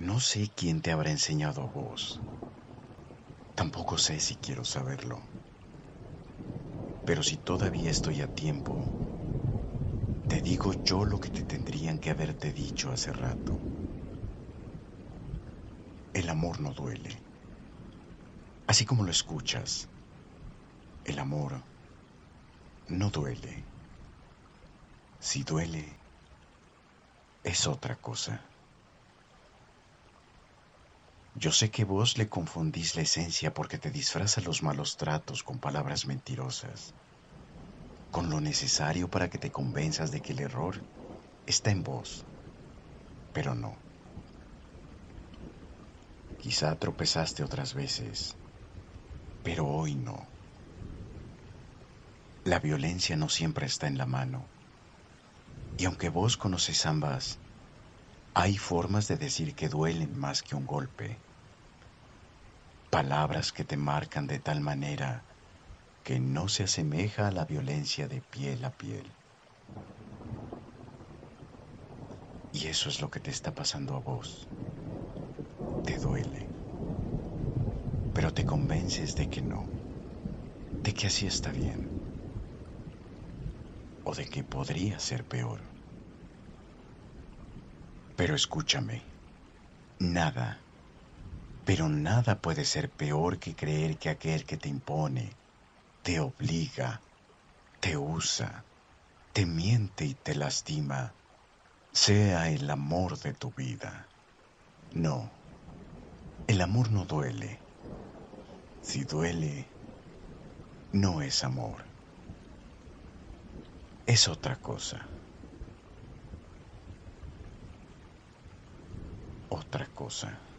No sé quién te habrá enseñado a vos. Tampoco sé si quiero saberlo. Pero si todavía estoy a tiempo, te digo yo lo que te tendrían que haberte dicho hace rato. El amor no duele. Así como lo escuchas, el amor no duele. Si duele, es otra cosa. Yo sé que vos le confundís la esencia porque te disfraza los malos tratos con palabras mentirosas, con lo necesario para que te convenzas de que el error está en vos, pero no. Quizá tropezaste otras veces, pero hoy no. La violencia no siempre está en la mano, y aunque vos conoces ambas, hay formas de decir que duelen más que un golpe. Palabras que te marcan de tal manera que no se asemeja a la violencia de piel a piel. Y eso es lo que te está pasando a vos. Te duele. Pero te convences de que no. De que así está bien. O de que podría ser peor. Pero escúchame, nada, pero nada puede ser peor que creer que aquel que te impone, te obliga, te usa, te miente y te lastima, sea el amor de tu vida. No, el amor no duele. Si duele, no es amor. Es otra cosa. otra cosa.